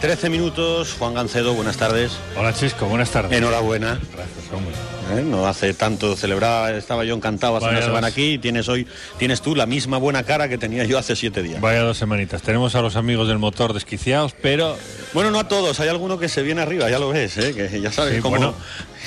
13 minutos. Juan Gancedo, buenas tardes. Hola Chisco, buenas tardes. Enhorabuena. Gracias, hombre. ¿eh? No hace tanto celebraba, estaba yo encantado hace Vaya una semana dos. aquí y tienes hoy, tienes tú la misma buena cara que tenía yo hace siete días. Vaya dos semanitas. Tenemos a los amigos del motor desquiciados, pero Bueno, no a todos, hay alguno que se viene arriba, ya lo ves, ¿eh? que ya sabes sí, cómo. bueno,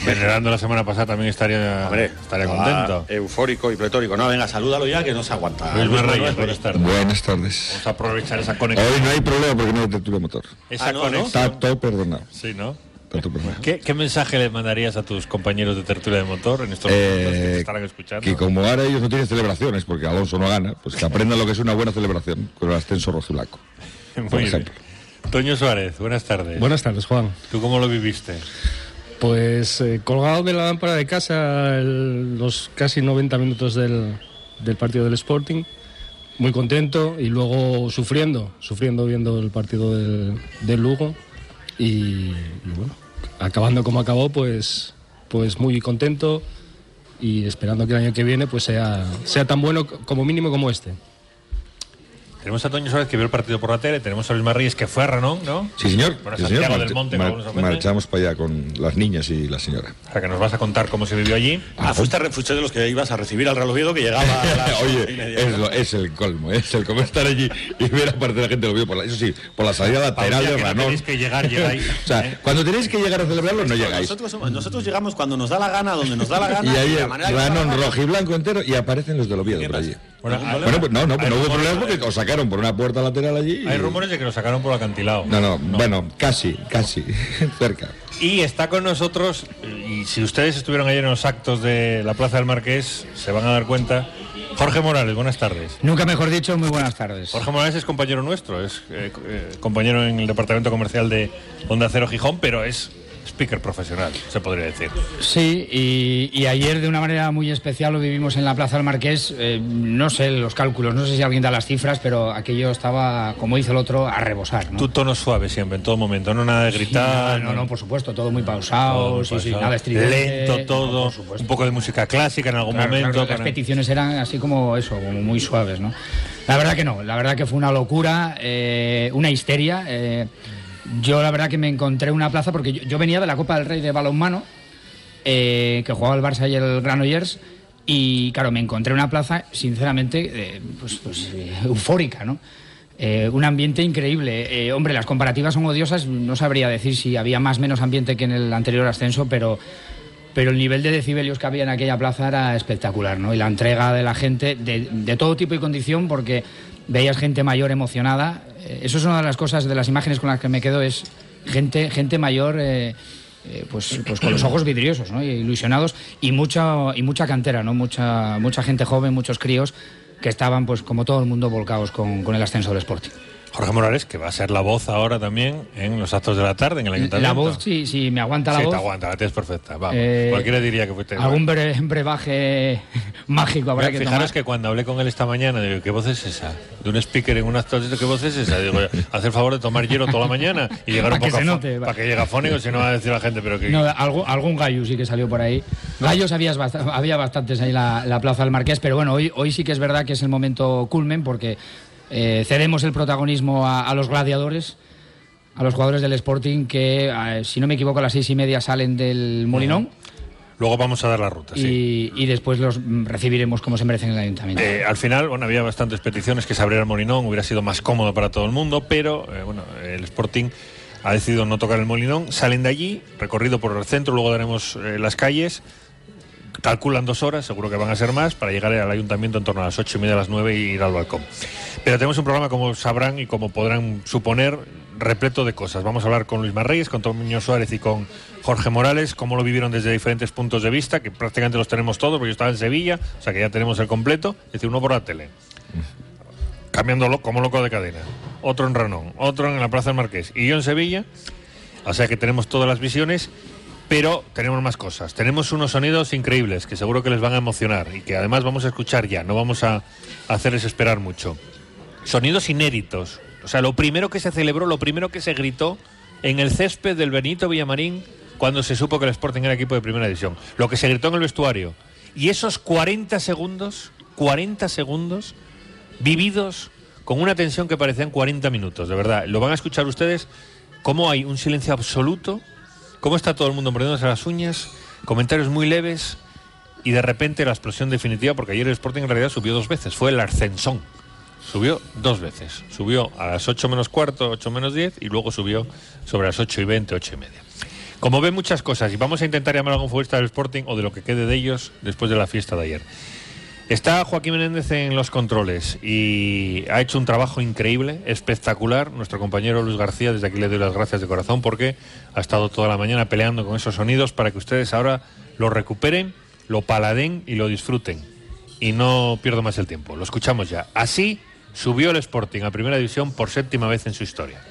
venerando la semana pasada también estaría, Hombre, estaría contento. Eufórico y pletórico. No, venga, salúdalo ya que no se aguanta. Luis Luis Reyes, Manuel buenas tardes. Buenas tardes. Vamos a aprovechar esa conexión. Hoy no hay problema porque no hay tertulia motor. Esa Ah, conexión. Está todo perdonado. Sí, ¿no? Perdonado. ¿Qué, qué mensaje le mandarías a tus compañeros de tertulia de motor en estos momentos que te Eh, estarán escuchando? que como ahora ellos no tienen celebraciones porque Alonso no gana, pues que aprendan lo que es una buena celebración con el ascenso rojiblanco. Muy por bien. ejemplo. Toño Suárez, buenas tardes. Buenas tardes, Juan. ¿Tú cómo lo viviste? Pues eh, colgado de la lámpara de casa los casi 90 minutos del, del partido del Sporting, muy contento y luego sufriendo, sufriendo viendo el partido del, del Lugo y, y bueno, acabando como acabó, pues, pues muy contento y esperando que el año que viene pues sea, sea tan bueno como mínimo como este. Tenemos a Toño Suárez que vio el partido por la tele, tenemos a Luis Marríes que fue a Ranón, ¿no? Sí, señor. Bueno, Sí, señor. Santiago del Marcha- Monte, mar- como nos ofende. marchamos para allá con las niñas y la señora. O sea, que nos vas a contar cómo se vivió allí. Ah, fuiste, fuiste de los que ibas a recibir al Real Oviedo que llegaba a las y Oye, es, lo- es el colmo, es el colmo estar allí y ver a parte de la gente lo vio por la, eso sí, por la salida lateral de no Ranón. tenéis que llegar, llegáis. o sea, ¿eh? cuando tenéis que llegar a celebrarlo, no llegáis. Nosotros, somos- nosotros llegamos cuando nos da la gana, donde nos da la gana. Y ahí de la manera Ranón la gana. rojo y blanco entero y aparecen los del Oviedo por allí. Bueno. Bueno, pues no, no, pues no hubo problema porque os sacaron por una puerta lateral allí. y- Hay rumores de que lo sacaron por el acantilado. No, no, bueno, casi, casi, cerca. Y está con nosotros, y si ustedes estuvieron ayer en los actos de la Plaza del Marqués, se van a dar cuenta. Jorge Morales, buenas tardes. Nunca mejor dicho, muy buenas tardes. Jorge Morales es compañero nuestro, es eh, eh, compañero en el departamento comercial de Onda Cero Gijón, pero es speaker profesional, se podría decir. Sí, y, y ayer de una manera muy especial lo vivimos en la Plaza del Marqués. eh, no sé los cálculos, no sé si alguien da las cifras, pero aquello estaba, como dice el otro, a rebosar. ¿no? Tu tono suave siempre, en todo momento, no nada de Sí, gritar. no, no, no, por supuesto, todo muy todo pausado, muy sí, sí, nada estridente. Lento todo, un poco de música clásica en algún Claro, momento. claro, las peticiones eran así como eso, como muy suaves, ¿no? La verdad que no, la verdad que fue una locura, eh, una histeria. eh, yo la verdad que me encontré una plaza porque yo, venía de la Copa del Rey de balonmano, eh, que jugaba el Barça y el Granollers, y claro, me encontré una plaza, sinceramente, eh, pues, pues, eh, eufórica, ¿no? Eh, un ambiente increíble. Hombre, las comparativas son odiosas, no sabría decir si había más o menos ambiente que en el anterior ascenso, pero pero el nivel de decibelios que había en aquella plaza era espectacular, ¿no? Y la entrega de la gente de, de todo tipo y condición, porque veías gente mayor emocionada. Eh, eso es una de las cosas, de las imágenes con las que me quedo, es gente, gente mayor, eh, eh, pues, pues con los ojos vidriosos, ¿no? Ilusionados, y mucha, y mucha cantera, ¿no? Mucha, mucha gente joven, muchos críos que estaban, pues como todo el mundo, volcados con, con el ascenso del Sporting. Jorge Morales, que va a ser la voz ahora también en los actos de la tarde en el ayuntamiento. La voz, sí, sí, me aguanta la sí, voz. te aguanta, la tienes perfecta. Vamos. Eh, Cualquiera diría que fuiste. Algún bre- brebaje mágico habrá que Fijaros tomar. que cuando hablé con él esta mañana, digo, ¿qué voz es esa? De un speaker en un acto, ¿qué voz es esa? Digo, haz el favor de tomar hielo toda la mañana y llegar un Para que poco se afo- note, para que llegue afónico, si no va a decir la gente, pero que... No, algún, algún gallo sí que salió por ahí. Gallos había, había bastantes ahí en la, la Plaza del Marqués, pero bueno, hoy, hoy sí que es verdad que es el momento culmen porque eh, cedemos el protagonismo a, a los gladiadores, a los jugadores del Sporting que, eh, si no me equivoco, a las seis y media salen del Molinón Luego vamos a dar la ruta, sí. y, y después los recibiremos como se merecen en el Ayuntamiento. Eh, al final, bueno, había bastantes peticiones que se abriera el Molinón, hubiera sido más cómodo para todo el mundo, pero eh, bueno, el Sporting ha decidido no tocar el Molinón. Salen de allí, recorrido por el centro, luego daremos eh, las calles. Calculan dos horas, seguro que van a ser más, para llegar al ayuntamiento en torno a las ocho y media, a las nueve y ir al balcón. Pero tenemos un programa, como sabrán y como podrán suponer, repleto de cosas. Vamos a hablar con Luis Marreyes, con Toño Suárez y con Jorge Morales, cómo lo vivieron desde diferentes puntos de vista, que prácticamente los tenemos todos, porque yo estaba en Sevilla, o sea que ya tenemos el completo, es decir, uno por la tele, cambiándolo como loco de cadena, otro en Ranón, otro en la Plaza del Marqués, y yo en Sevilla, o sea que tenemos todas las visiones, pero tenemos más cosas. Tenemos unos sonidos increíbles que seguro que les van a emocionar y que además vamos a escuchar ya, no vamos a hacerles esperar mucho. Sonidos inéditos. O sea, lo primero que se celebró, lo primero que se gritó en el césped del Benito Villamarín cuando se supo que el Sporting era equipo de primera división. Lo que se gritó en el vestuario Y esos 40 segundos, 40 segundos vividos con una tensión que parecían 40 minutos, de verdad. Lo van a escuchar ustedes, cómo hay un silencio absoluto, cómo está todo el mundo mordiéndose las uñas, comentarios muy leves y de repente la explosión definitiva, porque ayer el Sporting en realidad subió dos veces, fue el ascensón. Subió dos veces. Subió a las 8 menos cuarto, 8 menos 10 y luego subió sobre las 8 y 20, 8 y media. Como ve muchas cosas y vamos a intentar llamar a algún futbolista del Sporting o de lo que quede de ellos después de la fiesta de ayer. Está Joaquín Menéndez en los controles y ha hecho un trabajo increíble, espectacular. Nuestro compañero Luis García, desde aquí le doy las gracias de corazón porque ha estado toda la mañana peleando con esos sonidos para que ustedes ahora lo recuperen, lo paladen y lo disfruten. Y no pierdo más el tiempo, lo escuchamos ya. Así subió el Sporting a Primera División por séptima vez en su historia.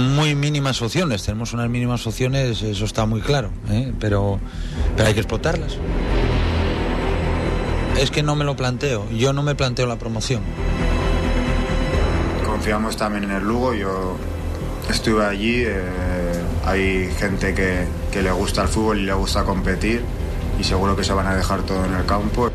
Muy mínimas opciones, tenemos unas mínimas opciones, eso está muy claro, ¿eh? pero, pero hay que explotarlas. Es que no me lo planteo, yo no me planteo la promoción. Confiamos también en el Lugo, yo estuve allí, eh, hay gente que, que le gusta el fútbol y le gusta competir y seguro que se van a dejar todo en el campo.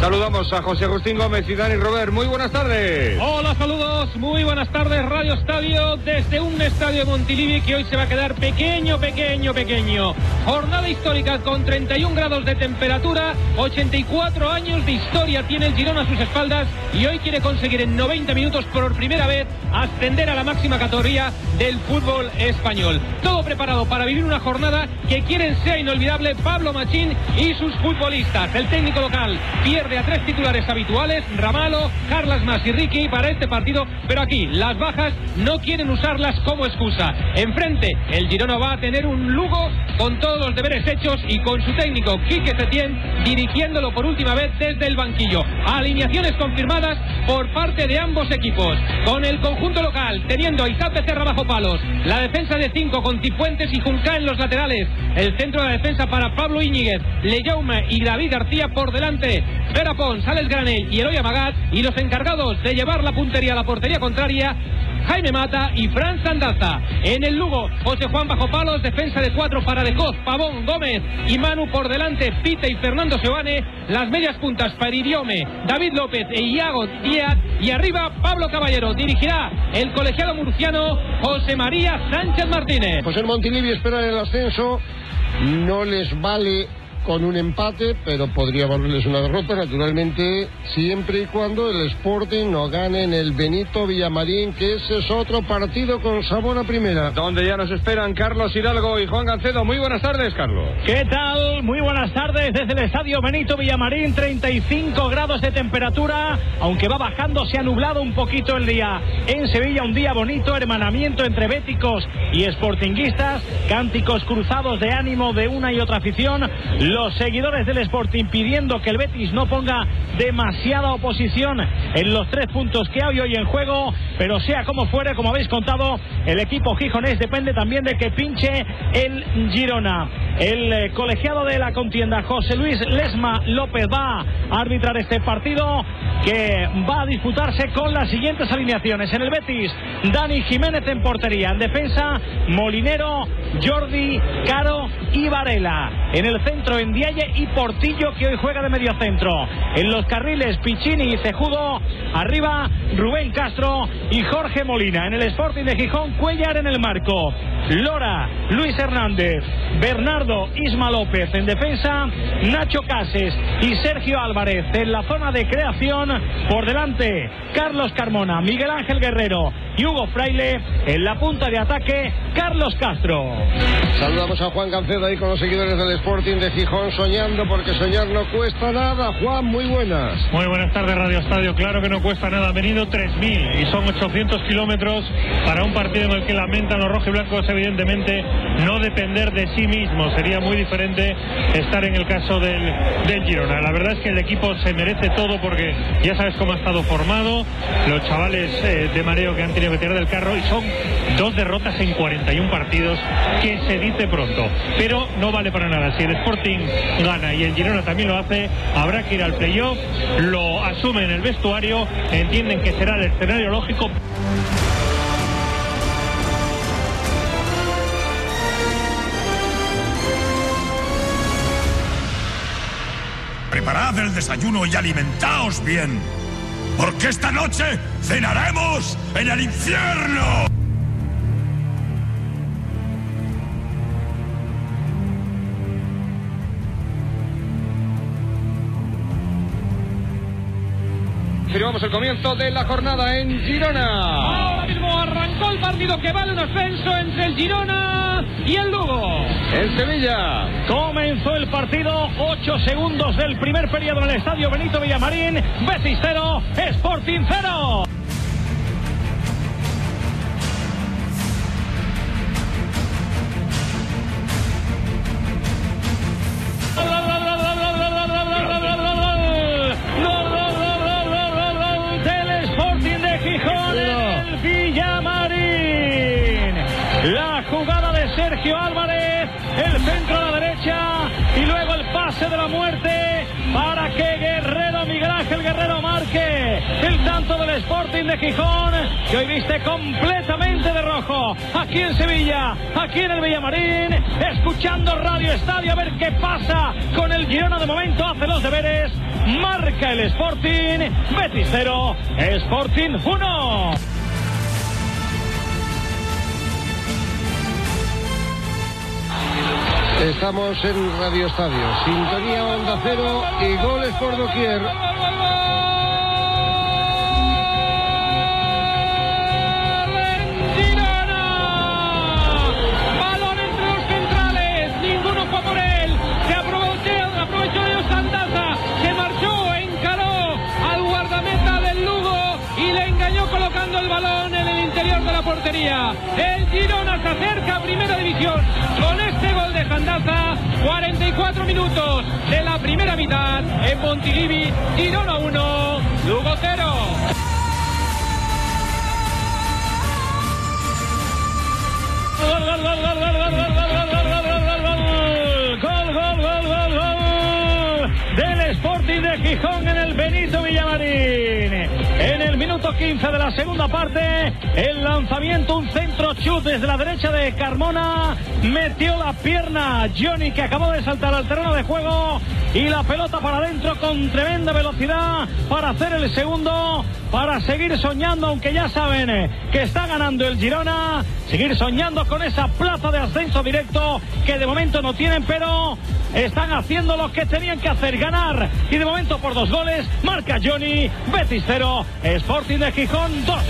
Saludamos a José Agustín Gómez y Dani Robert. Muy buenas tardes. Hola, saludos. Muy buenas tardes, Radio Estadio, desde un estadio de Montilivi que hoy se va a quedar pequeño, pequeño, pequeño. Jornada histórica con 31 grados de temperatura, 84 años de historia tiene el Girona a sus espaldas y hoy quiere conseguir en 90 minutos por primera vez ascender a la máxima categoría del fútbol español. Todo preparado para vivir una jornada que quieren sea inolvidable Pablo Machín y sus futbolistas. El técnico local pierde a tres titulares habituales, Ramalo, Carlas Mas y Ricky para este partido, pero aquí las bajas no quieren usarlas como excusa. Enfrente, el Girona va a tener un Lugo con todos los deberes hechos y con su técnico Quique Setién dirigiéndolo por última vez desde el banquillo. Alineaciones confirmadas por parte de ambos equipos. Con el conjunto local teniendo a Isaac Becerra bajo palos, la defensa de cinco con Cifuentes y Junca en los laterales, el centro de la defensa para Pablo Íñiguez, Leyaume y David García por delante. Vera Pons, Alex Granel y Eloy Amagat y los encargados de llevar la puntería a la portería contraria Jaime Mata y Fran Sandaza. En el Lugo, José Juan bajo palos, defensa de cuatro para De Coz, Pavón, Gómez y Manu por delante, Pite y Fernando Seoane. Las medias puntas para David López e Iago Díaz. Y arriba, Pablo Caballero. Dirigirá el colegiado murciano José María Sánchez Martínez. El Montilivi espera el ascenso. No les vale con un empate, pero podría valerles una derrota, naturalmente, siempre y cuando el Sporting no gane en el Benito Villamarín, que ese es otro partido con sabor a primera. Donde ya nos esperan Carlos Hidalgo y Juan Gancedo. Muy buenas tardes, Carlos. ¿Qué tal? Muy buenas tardes desde el estadio Benito Villamarín, 35 grados de temperatura, aunque va bajando, se ha nublado un poquito el día. En Sevilla un día bonito, hermanamiento entre béticos y sportinguistas, cánticos cruzados de ánimo de una y otra afición, los seguidores del Sporting pidiendo que el Betis no ponga demasiada oposición en los tres puntos que hay hoy en juego, pero sea como fuere, como habéis contado, el equipo gijonés depende también de que pinche el Girona. El eh, colegiado de la contienda, José Luis Lesma López, va a arbitrar este partido que va a disputarse con las siguientes alineaciones. En el Betis, Dani Jiménez en portería. En defensa, Molinero, Jordi, Caro y Varela. En el centro, Endiaye y Portillo, que hoy juega de medio centro. En los carriles, Piccini y Cejudo. Arriba, Rubén Castro y Jorge Molina. En el Sporting de Gijón, Cuellar en el marco. Lora, Luis Hernández, Bernardo Isma López en defensa, Nacho Cases y Sergio Álvarez en la zona de creación. Por delante, Carlos Carmona, Miguel Ángel Guerrero y Hugo Fraile. En la punta de ataque, Carlos Castro. Saludamos a Juan Gancedo ahí con los seguidores del Sporting de Gijón soñando porque soñar no cuesta nada. Juan, muy buenas. Muy buenas tardes, Radio Estadio. Claro que no cuesta nada. Han venido 3.000 y son 800 kilómetros para un partido en el que lamentan los rojiblancos, evidentemente, no depender de sí mismos. Sería muy diferente estar en el caso del, del Girona. La verdad es que el equipo se merece todo porque ya sabes cómo ha estado formado. Los chavales eh, de mareo que han tenido que tirar del carro y son dos derrotas en 41 partidos que se dice pronto. Pero no vale para nada. Si el Sporting gana y el Girona también lo hace, habrá que ir al playoff. Lo asumen en el vestuario, entienden que será el escenario lógico. Preparad el desayuno y alimentaos bien. Porque esta noche cenaremos en el infierno. Firmamos el comienzo de la jornada en Girona. Ahora mismo arrancó el partido que vale un ascenso entre el Girona y el Lugo. En Sevilla. Comenzó el partido, 8 segundos del primer periodo en el estadio Benito Villamarín. Betis 0, Sporting 0. Sergio Álvarez, el centro a la derecha y luego el pase de la muerte para que Guerrero, Miguel Ángel Guerrero marque el tanto del Sporting de Gijón que hoy viste completamente de rojo aquí en Sevilla, aquí en el Villamarín, escuchando Radio Estadio a ver qué pasa con el Girona de momento, hace los deberes, marca el Sporting, Betis 0, Sporting 1. Estamos en Radio Estadio. Sintonía Onda Cero y goles por doquier. El Girona se acerca a primera división con este gol de Sandaza. 44 minutos de la primera mitad en Montilivi, Girona 1, Lugo 0. Gol, gol, gol, gol, gol, gol, gol, gol, gol, gol, gol, gol, gol, gol, gol, gol, gol del Sporting de Gijón en el Benito Villamarín. En el minuto 15 de la segunda parte, el lanzamiento, un centro chut desde la derecha de Carmona, metió la pierna Johnny que acabó de saltar al terreno de juego. Y la pelota para adentro con tremenda velocidad para hacer el segundo, para seguir soñando, aunque ya saben que está ganando el Girona, seguir soñando con esa plaza de ascenso directo que de momento no tienen, pero están haciendo lo que tenían que hacer, ganar. Y de momento por dos goles, marca Johnny, Betis 0, Sporting de Gijón 2.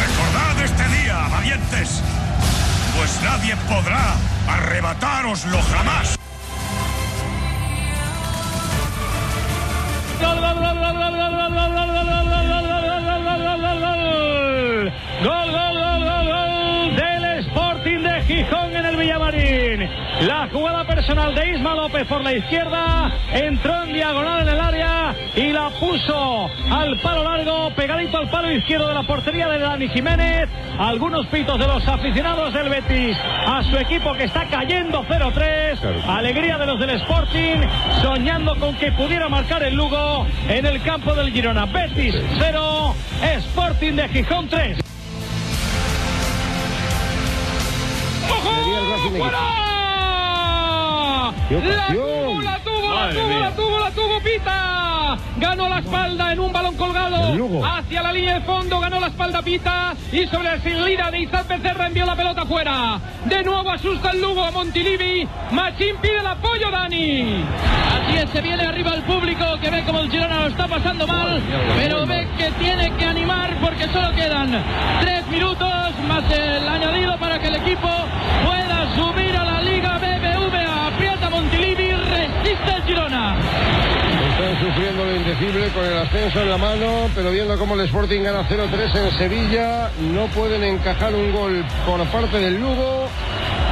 Recordad este día, valientes, pues nadie podrá arrebatároslo jamás. Gol, gol, gol, gol, gol, gol, gol, gol, gol, gol, gol, gol, gol, gol, Villamarín. La jugada personal de Isma López por la izquierda entró en diagonal en el área y la puso al palo largo, pegadito al palo izquierdo de la portería de Dani Jiménez. Algunos pitos de los aficionados del Betis a su equipo que está cayendo 0-3. Alegría de los del Sporting, soñando con que pudiera marcar el Lugo en el campo del Girona. Betis 0, Sporting de Gijón 3. ¡Qué La tuvo, la tuvo, la tuvo, la tuvo, la tuvo Pita. Ganó la espalda en un balón colgado hacia la línea de fondo. Ganó la espalda Pita y sobre la salida de Izal Becerra envió la pelota fuera. De nuevo asusta el Lugo a Montilivi. Machín pide el apoyo, Dani. Así es, se viene arriba el público que ve como el Girona lo está pasando mal, pero ve que tiene que animar porque solo quedan tres minutos más el añadido para que el equipo pueda subir a la Liga BBVA. Aprieta Montilivi, resiste el Girona. Están sufriendo lo indecible con el ascenso en la mano, pero viendo cómo el Sporting gana 0-3 en Sevilla, no pueden encajar un gol por parte del Lugo,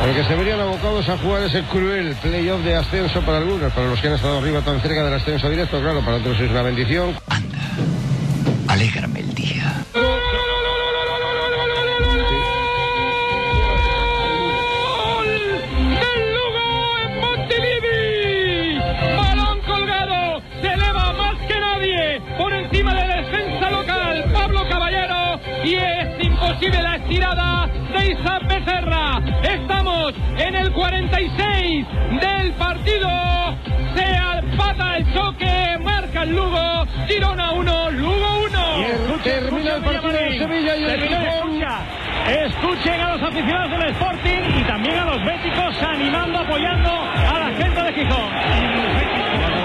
porque se verían abocados a jugar ese cruel playoff de ascenso para algunos, para los que han estado arriba tan cerca del ascenso directo, claro, para otros es una bendición. Alégrame el día. Estirada de Isa Becerra. Estamos en el 46 del partido. Se empata el choque, marca el Lugo. Girona 1, Lugo 1. Termina el partido de Sevilla y el escucha. Escuchen a los aficionados del Sporting y también a los béticos animando, apoyando a la gente de Gijón.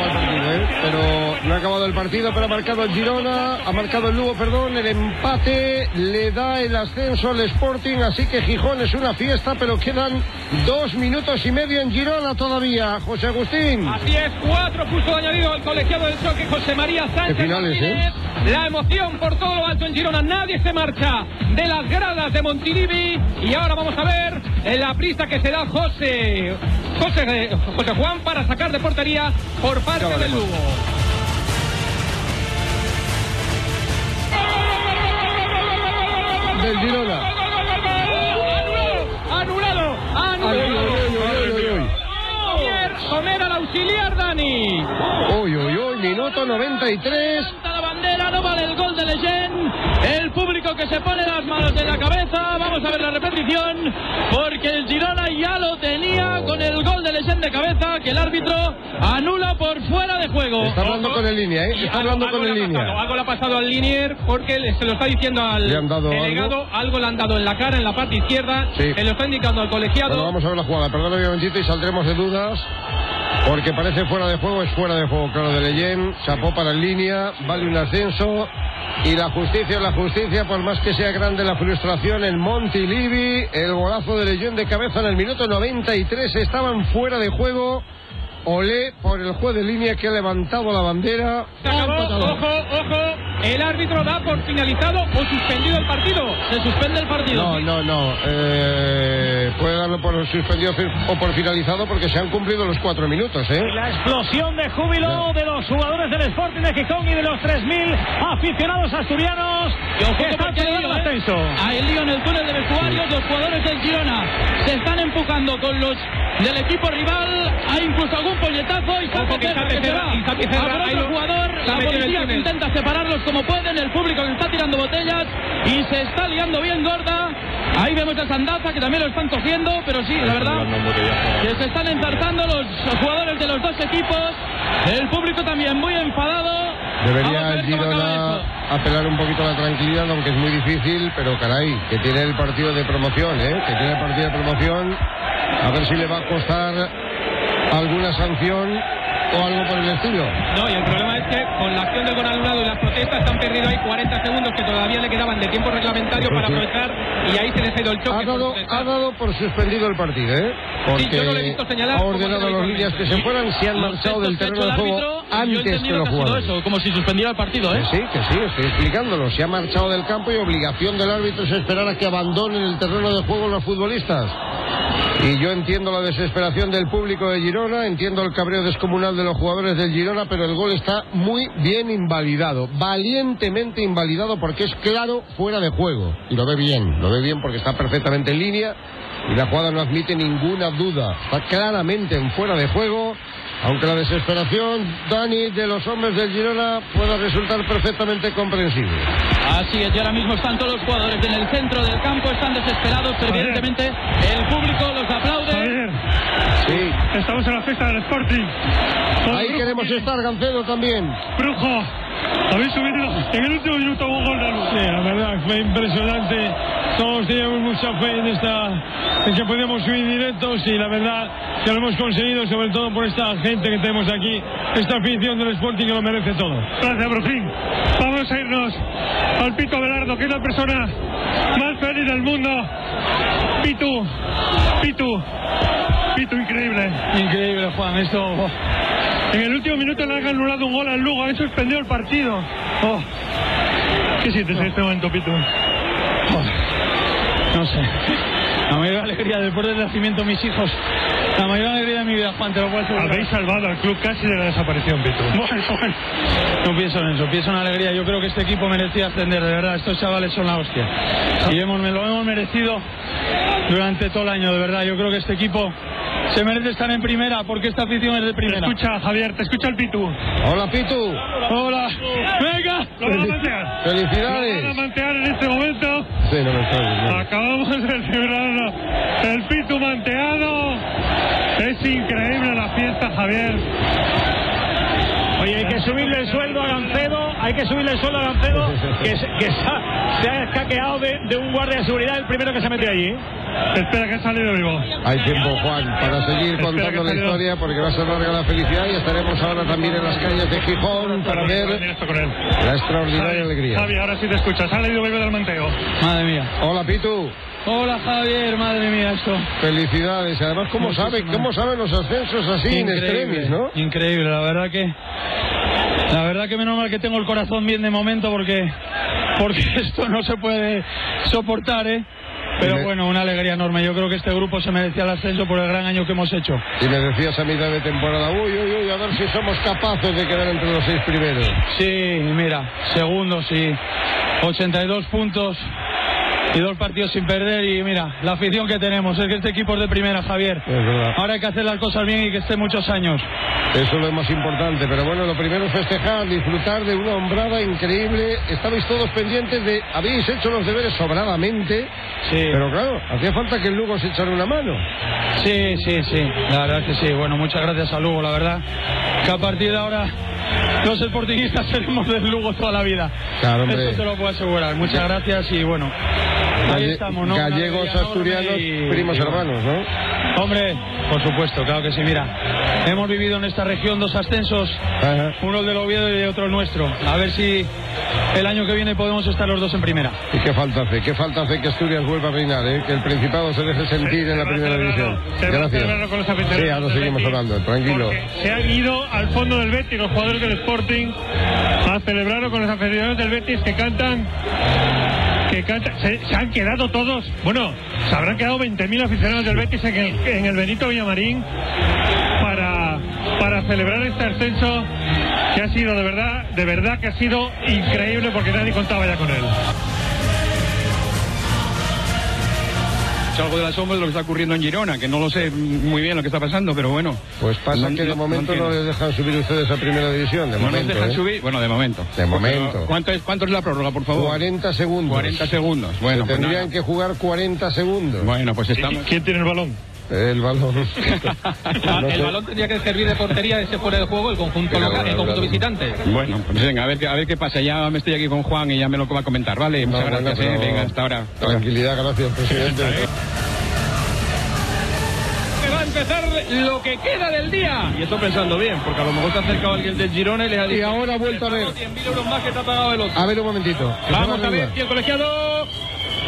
¿Eh? Pero no ha acabado el partido, pero ha marcado el Girona, ha marcado el Lugo, perdón, el empate le da el ascenso al Sporting, así que Gijón es una fiesta, pero quedan dos minutos y medio en Girona todavía, José Agustín. Así es, cuatro puso añadido al colegiado del choque José María Sánchez. ¿eh? La emoción por todo lo alto en Girona. Nadie se marcha de las gradas de Montilivi. Y ahora vamos a ver en la prisa que se da José, José, José Juan para sacar de portería por parte del Lugo. Del Girona. Anulado, anulado, Somera, el auxiliar Dani. Uy, uy, uy, minuto 93. No vale el gol de Leyen. El público que se pone las manos en la cabeza. Vamos a ver la repetición. Porque el Girona ya lo tenía con el gol de Leyen de cabeza que el árbitro anula por fuera de juego. Está hablando con el línea, ¿eh? Está algo- hablando algo con el pasado, línea. Algo le ha pasado al linier porque se lo está diciendo al ¿Le han dado delegado. Algo? le han dado en la cara, en la parte izquierda. Sí. Se lo está indicando al colegiado. Bueno, vamos a ver la jugada. Perdón y saldremos de dudas. Porque parece fuera de juego, es fuera de juego, claro, de Leyen. Chapó para en línea, vale un ascenso. Y la justicia la justicia, por más que sea grande la frustración en Montilivi. El golazo de Leyen de cabeza en el minuto 93. Estaban fuera de juego. Olé por el juez de línea que ha levantado la bandera. Se acabó. Ojo, ojo. El árbitro da por finalizado o suspendido el partido. Se suspende el partido. No, no, no. Eh, puede darlo por suspendido o por finalizado porque se han cumplido los cuatro minutos, ¿eh? La explosión de júbilo de los jugadores del Sporting de Gijón y de los 3.000 aficionados asturianos que están celebrando el ascenso. Hay lío en el túnel de vestuarios, los jugadores del Girona se están empujando con los del equipo rival, hay incluso algún puñetazo y Becerra Isa que se va. Otro jugador, la policía que intenta separarlos como pueden, el público que está tirando botellas y se está liando bien gorda. Ahí vemos a Sandaza que también lo están cogiendo, pero sí, la verdad, que se están ensartando los jugadores de los dos equipos, el público también muy enfadado. Debería el Girona apelar un poquito a la tranquilidad, aunque es muy difícil, pero caray, que tiene el partido de promoción, ¿eh? Que tiene el partido de promoción. A ver si le va a costar alguna sanción o algo por el estilo. No, y el problema es que con la acción del gol anulado y las protestas están perdido ahí 40 segundos que todavía le quedaban de tiempo reglamentario para aprovechar y ahí se les ha ido el choque. Ha dado, ha dado por suspendido el partido, ¿eh? Porque Sí, yo no lo he visto señalar ha ordenado a los líneas que se fueran, se han marchado del terreno de juego antes que los jugadores. eso, como si suspendiera el partido, ¿eh? Que sí, que sí, estoy explicándolo. Se ha marchado del campo y obligación del árbitro es esperar a que abandonen el terreno de juego los futbolistas. Y yo entiendo la desesperación del público de Girona, entiendo el cabreo descomunal de los jugadores del Girona, pero el gol está muy bien invalidado, valientemente invalidado porque es claro fuera de juego. Y lo ve bien, lo ve bien porque está perfectamente en línea y la jugada no admite ninguna duda. Está claramente en fuera de juego. Aunque la desesperación, Dani, de los hombres del Girona pueda resultar perfectamente comprensible. Así es, y ahora mismo están todos los jugadores en el centro del campo, están desesperados, evidentemente el público los aplaude. Sí. estamos en la fiesta del Sporting. Ahí queremos que- estar, Gancedo, también. Brujo, habéis subido en el último minuto un gol de luz. Sí, la verdad fue impresionante. Todos teníamos mucha fe en esta, en que podíamos subir directos y la verdad que lo hemos conseguido, sobre todo por esta gente que tenemos aquí, esta afición del Sporting que lo merece todo. Gracias, Brujín. Vamos a irnos al Pito Velardo, que es la persona más feliz del mundo. Pitu, Pitu, Pitu, increíble. Increíble, Juan, esto. oh, En el último minuto le han anulado un gol al Lugo, han suspendido el partido. Oh. ¿Qué sientes en este momento, Pitu? no sé. La mayor alegría después del nacimiento de mis hijos. La mayor alegría de mi vida, Juan, te lo puedo asegurar. Habéis salvado al club casi de la desaparición, Pitu. Bueno, bueno. No pienso en eso, pienso en alegría. Yo creo que este equipo merecía ascender, de verdad. Estos chavales son la hostia. Y hemos, me lo hemos merecido durante todo el año, de verdad. Yo creo que este equipo se merece estar en primera porque esta afición es de Te primera. escucha, Javier, te escucha el Pitu. Hola, Pitu. Hola. Venga, Lo van a mantear. Felicidades. Lo van a mantear en este momento. Sí, no me no. Acabamos de celebrar el pitu manteado. Es increíble la fiesta, Javier. Oye, hay que subirle el sueldo a Gancedo, hay que subirle el sueldo a Gancedo, que, se, que se ha, se ha escaqueado de, de un guardia de seguridad, el primero que se ha metido allí. Espera que ha salido vivo. Hay tiempo, Juan, para seguir Espera contando la historia porque va a ser larga la felicidad y estaremos ahora también en las calles de Gijón para ver la extraordinaria Javi, alegría. Javi, ahora sí te escuchas. Ha leído vivo del manteo. Madre mía. Hola, Pitu. Hola Javier, madre mía, esto. Felicidades. Además, ¿cómo Muchísimas. sabe, cómo saben los ascensos así en extremis, no? Increíble, la verdad que. La verdad que menos mal que tengo el corazón bien de momento porque. Porque esto no se puede soportar, ¿eh? Pero bueno, una alegría enorme. Yo creo que este grupo se merecía el ascenso por el gran año que hemos hecho. Y me decías a mitad de temporada, uy, uy, uy, a ver si somos capaces de quedar entre los seis primeros. Sí, mira, segundos y 82 puntos y dos partidos sin perder y mira, la afición que tenemos es que este equipo es de primera, Javier. Es. Ahora hay que hacer las cosas bien y que esté muchos años. Eso es lo más importante, pero bueno, lo primero es festejar, disfrutar de una hombrada increíble. Estabais todos pendientes de, habéis hecho los deberes sobradamente, Sí. pero claro, hacía falta que el Lugo se echara una mano. Sí, sí, sí, la verdad que sí. Bueno, muchas gracias a Lugo, la verdad. Que a partir de ahora los sportingistas seremos del Lugo toda la vida. Claro. Eso te lo puedo asegurar. Muchas gracias y bueno, ahí estamos, ¿no? Gallegos, asturianos, y- primos y hermanos, ¿no? Hombre, por supuesto, claro que sí. Mira, hemos vivido en esta región dos ascensos, uno el del Oviedo y otro el nuestro. A ver si el año que viene podemos estar los dos en primera. ¿Y qué falta hace? ¿Qué falta hace que Asturias vuelva a reinar, eh? Que el Principado se deje sentir en la primera división. Gracias. con los Sí, ahora del seguimos Betis, hablando, tranquilo. Se han ido al fondo del Betis los jugadores del Sporting a celebrarlo con los aficionados del Betis que cantan se han quedado todos, bueno, se habrán quedado 20.000 aficionados del Betis en el, en el Benito Villamarín para, para celebrar este ascenso que ha sido de verdad, de verdad que ha sido increíble porque nadie contaba ya con él. Es algo de la sombra de lo que está ocurriendo en Girona, que no lo sé muy bien lo que está pasando, pero bueno. Pues pasa No- que de no- momento no no, les dejan subir ustedes a primera división, de ¿No nos momento. dejan ¿eh? subir? Bueno, de momento. De momento. Pero, ¿Cuánto es, ¿Cuánto es la prórroga, por favor? 40 segundos. 40 segundos. Bueno, Se pues tendrían nada. que jugar 40 segundos. Bueno, pues estamos. ¿Quién tiene el balón? El balón. No el sé. balón tendría que servir de portería ese fuera de juego el conjunto Pero, local, el conjunto visitante. Bueno, pues venga, a ver, qué- a ver qué pasa. Ya me estoy aquí con Juan y ya me lo va a comentar, ¿vale? Muchas No, gracias, eh. Venga, hasta ahora. Tranquilidad, gracias, presidente. Que va a empezar lo que queda del día. Y esto pensando bien, porque a lo mejor se ha acercado alguien del Girona y le ha Y ahora ha vuelto a ver. 100.000 euros más que te ha pagado el otro. A ver un momentito. Vamos a ver si el colegiado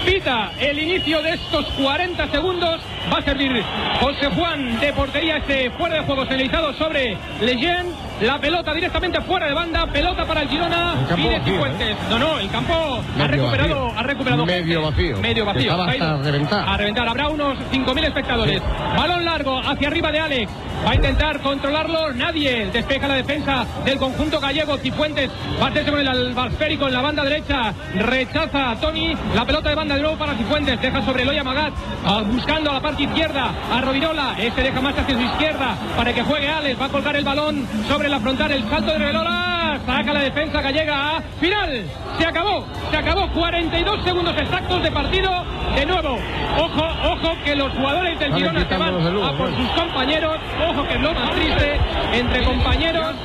pita el inicio de estos 40 segundos. Va a servir José Juan de portería este fuera de juego señalizado sobre Leyen. La pelota directamente fuera de banda. Pelota para el Girona. El vacío, Cifuentes. No, no, el campo ha recuperado, vacío. ha recuperado Medio vacío. Medio vacío. Hasta reventar. A reventar. Habrá unos 5.000 espectadores. Balón largo hacia arriba de Alex. Va a intentar controlarlo. Nadie despeja la defensa del conjunto gallego. Cifuentes va a hacerse con el albasférico en la banda derecha. Rechaza a Tony. La pelota de banda de nuevo para Cifuentes. Deja sobre Eloy Amagat. ah, Buscando a la parte izquierda. A Rovirola. Este deja más hacia su izquierda. Para que juegue Alex. Va a colgar el balón sobre la frontal. El salto de Rovirola. Saca la defensa gallega. Final. Se acabó. Se acabó. 42 segundos exactos de partido. De nuevo. Ojo, ojo que los jugadores del Girona se van a por bueno. sus compañeros. Ojo que es lo más triste entre compañeros.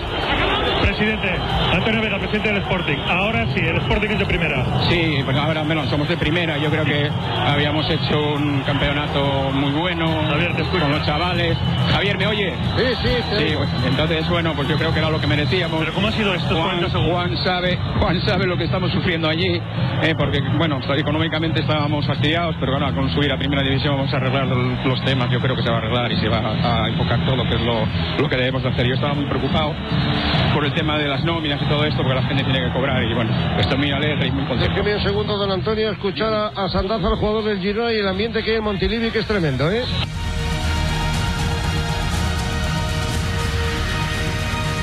Presidente, Antonio Vera, presidente del Sporting. Ahora sí, el Sporting es de primera. Sí, pues ahora menos somos de primera. Yo creo que habíamos hecho un campeonato muy bueno con los chavales. Javier, ¿me oye? Sí, sí, Sí, pues, entonces, bueno, pues yo creo que era lo que merecíamos. ¿Pero cómo ha sido esto? Juan, sabe, Juan sabe lo que estamos sufriendo allí, eh, porque, bueno, económicamente estábamos fastidiados, pero bueno, con subir a primera división vamos a arreglar los temas. Yo creo que se va a arreglar y se va a, enfocar todo lo que es lo, que debemos de hacer. Yo estaba muy preocupado por el tema de las nóminas y todo esto, porque la gente tiene que cobrar y, bueno, estoy muy alegre y muy contento. Déjeme un segundo, don Antonio, escuchar a, a Sandaza, el jugador del Girona, y el ambiente que hay en Montilivi, que es tremendo, ¿eh?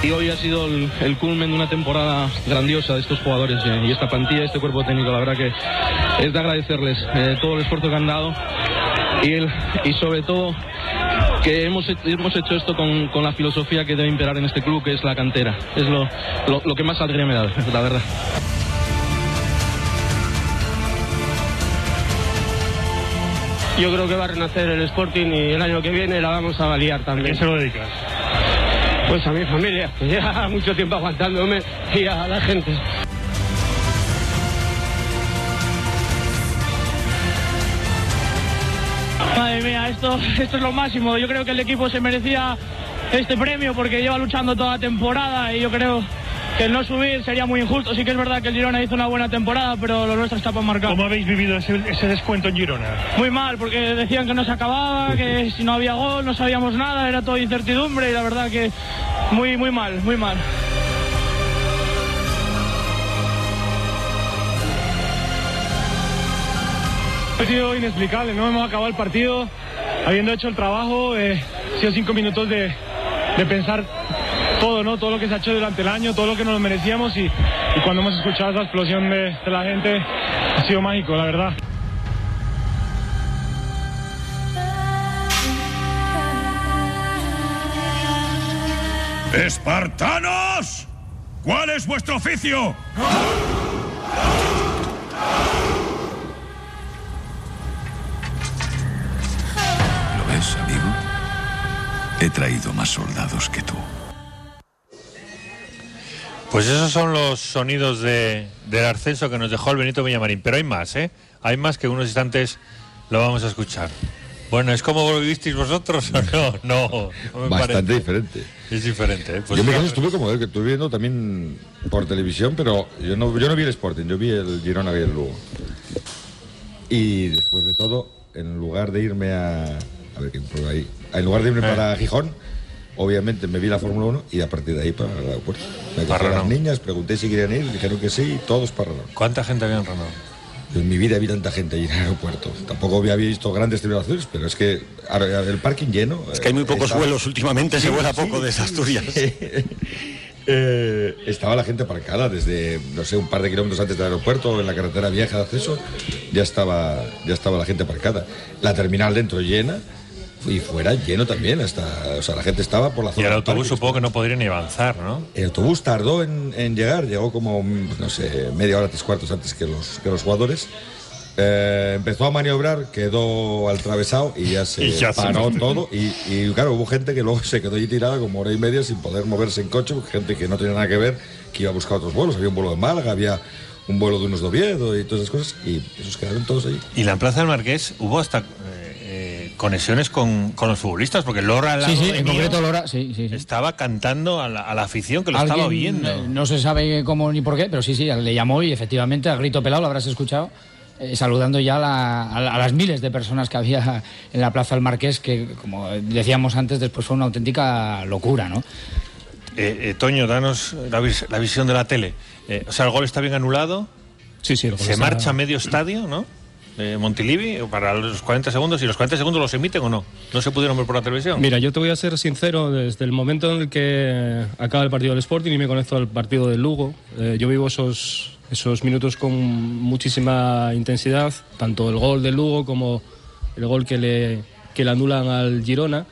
Y hoy ha sido el, el culmen de una temporada grandiosa de estos jugadores eh, y esta plantilla, este cuerpo técnico. La verdad que es de agradecerles eh, todo el esfuerzo que han dado y, el, y sobre todo que hemos, he- hemos hecho esto con, con la filosofía que debe imperar en este club, que es la cantera. Es lo, lo, lo que más alegría me da, la verdad. Yo creo que va a renacer el Sporting y el año que viene la vamos a validar también. ¿A quién se lo dedicas? Pues a mi familia, que lleva mucho tiempo aguantándome y a la gente. Madre mía, esto, esto es lo máximo. Yo creo que el equipo se merecía este premio porque lleva luchando toda la temporada y yo creo que el no subir sería muy injusto. Sí que es verdad que el Girona hizo una buena temporada, pero lo nuestro está para marcar. ¿Cómo habéis vivido ese, ese descuento en Girona? Muy mal, porque decían que no se acababa, que si no había gol no sabíamos nada, era todo incertidumbre y la verdad que muy, muy mal, muy mal. Ha sido inexplicable, no hemos acabado el partido habiendo hecho el trabajo, eh, ha sido cinco minutos de, de pensar todo, ¿no? Todo lo que se ha hecho durante el año, todo lo que nos merecíamos y, y cuando hemos escuchado esa explosión de, de la gente ha sido mágico, la verdad. ¡Espartanos! ¿Cuál es vuestro oficio? ¿Lo ves, amigo? He traído más soldados que tú. Pues esos son los sonidos de, del ascenso que nos dejó el Benito Villamarín. Pero hay más, ¿eh? Hay más que unos instantes lo vamos a escuchar. Bueno, ¿es como lo vivisteis vosotros o no? No, no me Bastante diferente. Es diferente, ¿eh? Pues yo caso claro. estuve como él, que estuve viendo también por televisión, pero yo no, yo no vi el Sporting, yo vi el Girona y el Lugo. Y después de todo, en lugar de irme a... A ver, ¿quién prueba ahí? En lugar de irme Eh. para Gijón, obviamente me vi la Fórmula 1 y a partir de ahí para el aeropuerto. Me cogí a las niñas, pregunté si querían ir, dijeron que sí, y todos para Renault. ¿Cuánta gente había en Renault? En mi vida vi tanta gente allí en el aeropuerto. Tampoco había visto grandes celebraciones, pero es que el parking lleno. Es que hay muy pocos estaba- vuelos últimamente, se vuela sí, poco de sí, Asturias. sí. Eh, estaba la gente aparcada desde, no sé, un par de kilómetros antes del aeropuerto, en la carretera vieja de acceso, ya estaba, ya estaba la gente aparcada. La terminal dentro llena y fuera lleno también, hasta, o sea, la gente estaba por la Y zona. el del autobús supongo que no podría ni avanzar, ¿no? El autobús tardó en, en llegar, llegó como, no sé, media hora, tres cuartos antes que los, que los jugadores. Eh, empezó a maniobrar, quedó al travesado y ya se Y ya paró todo. Y, y, claro, hubo gente que luego se quedó allí tirada como hora y media sin poder moverse en coche, gente que no tenía nada que ver, que iba a buscar otros vuelos. Había un vuelo de Málaga, había un vuelo de unos de Oviedo y todas esas cosas, y esos quedaron todos allí. Y la Plaza del Marqués hubo hasta conexiones con, con los futbolistas, porque Lora al Sí, sí, en concreto Lora, sí, estaba cantando a la, a la afición que lo estaba oyendo. No se sabe cómo ni por qué, pero sí, sí, le llamó y efectivamente a grito pelado, lo habrás escuchado, eh, saludando ya a, la- a a las miles de personas que había en la Plaza del Marqués, que como decíamos antes, después fue una auténtica locura, ¿no? Eh, eh, Toño, danos la, vis- la visión de la tele. Eh, o sea, el gol está bien anulado. Sí, sí, el gol Se está- marcha medio estadio, ¿no? De Montilivi para los 40 segundos. ¿Y los 40 segundos los emiten o no? ¿No se pudieron ver por la televisión? Mira, yo te voy a ser sincero, desde el momento en el que acaba el partido del Sporting y me conecto al partido del Lugo, eh, yo vivo esos, esos minutos con muchísima intensidad, tanto el gol del Lugo como el gol que le, que le anulan al Girona.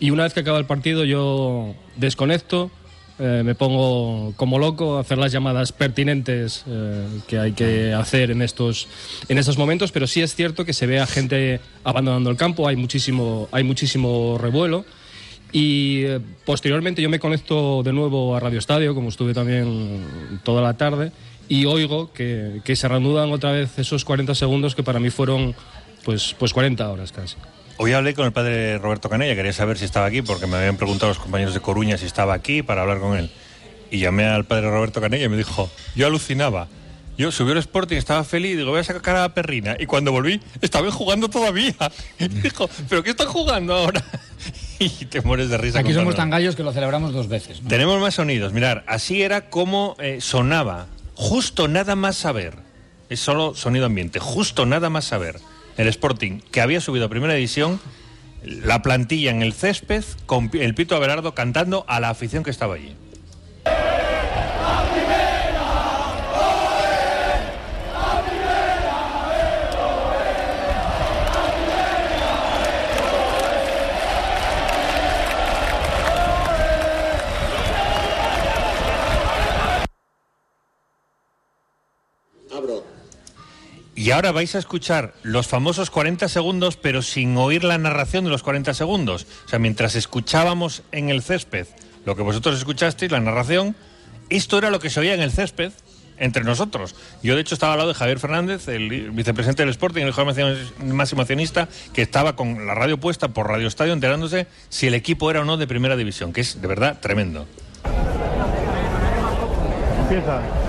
Y una vez que acaba el partido yo desconecto, eh, me pongo como loco a hacer las llamadas pertinentes eh, que hay que hacer en estos, en estos momentos, pero sí es cierto que se ve a gente abandonando el campo, hay muchísimo, hay muchísimo revuelo. Y eh, posteriormente yo me conecto de nuevo a Radio Estadio, como estuve también toda la tarde, y oigo que, que se reanudan otra vez esos 40 segundos que para mí fueron pues, pues 40 horas casi. Hoy hablé con el padre Roberto Canella, quería saber si estaba aquí, porque me habían preguntado los compañeros de Coruña si estaba aquí para hablar con él. Y llamé al padre Roberto Canella y me dijo, yo alucinaba. Yo subí al Sporting, estaba feliz, digo, voy a sacar a la perrina. Y cuando volví, estaban jugando todavía. Y dijo, ¿pero qué están jugando ahora? Y te mueres de risa. Aquí somos tan gallos que lo celebramos dos veces. ¿no? Tenemos más sonidos. Mirar, así era como eh, sonaba. Justo nada más saber. Es solo sonido ambiente. Justo nada más saber. El Sporting, que había subido a primera edición, la plantilla en el césped, con el Pito Abelardo cantando a la afición que estaba allí. Y ahora vais a escuchar los famosos 40 segundos, pero sin oír la narración de los 40 segundos. O sea, mientras escuchábamos en el césped lo que vosotros escuchasteis, la narración, esto era lo que se oía en el césped entre nosotros. Yo, de hecho, estaba al lado de Javier Fernández, el vicepresidente del Sporting, el jugador más emocionista, que estaba con la radio puesta por Radio Estadio enterándose si el equipo era o no de primera división, que es de verdad tremendo. Empieza.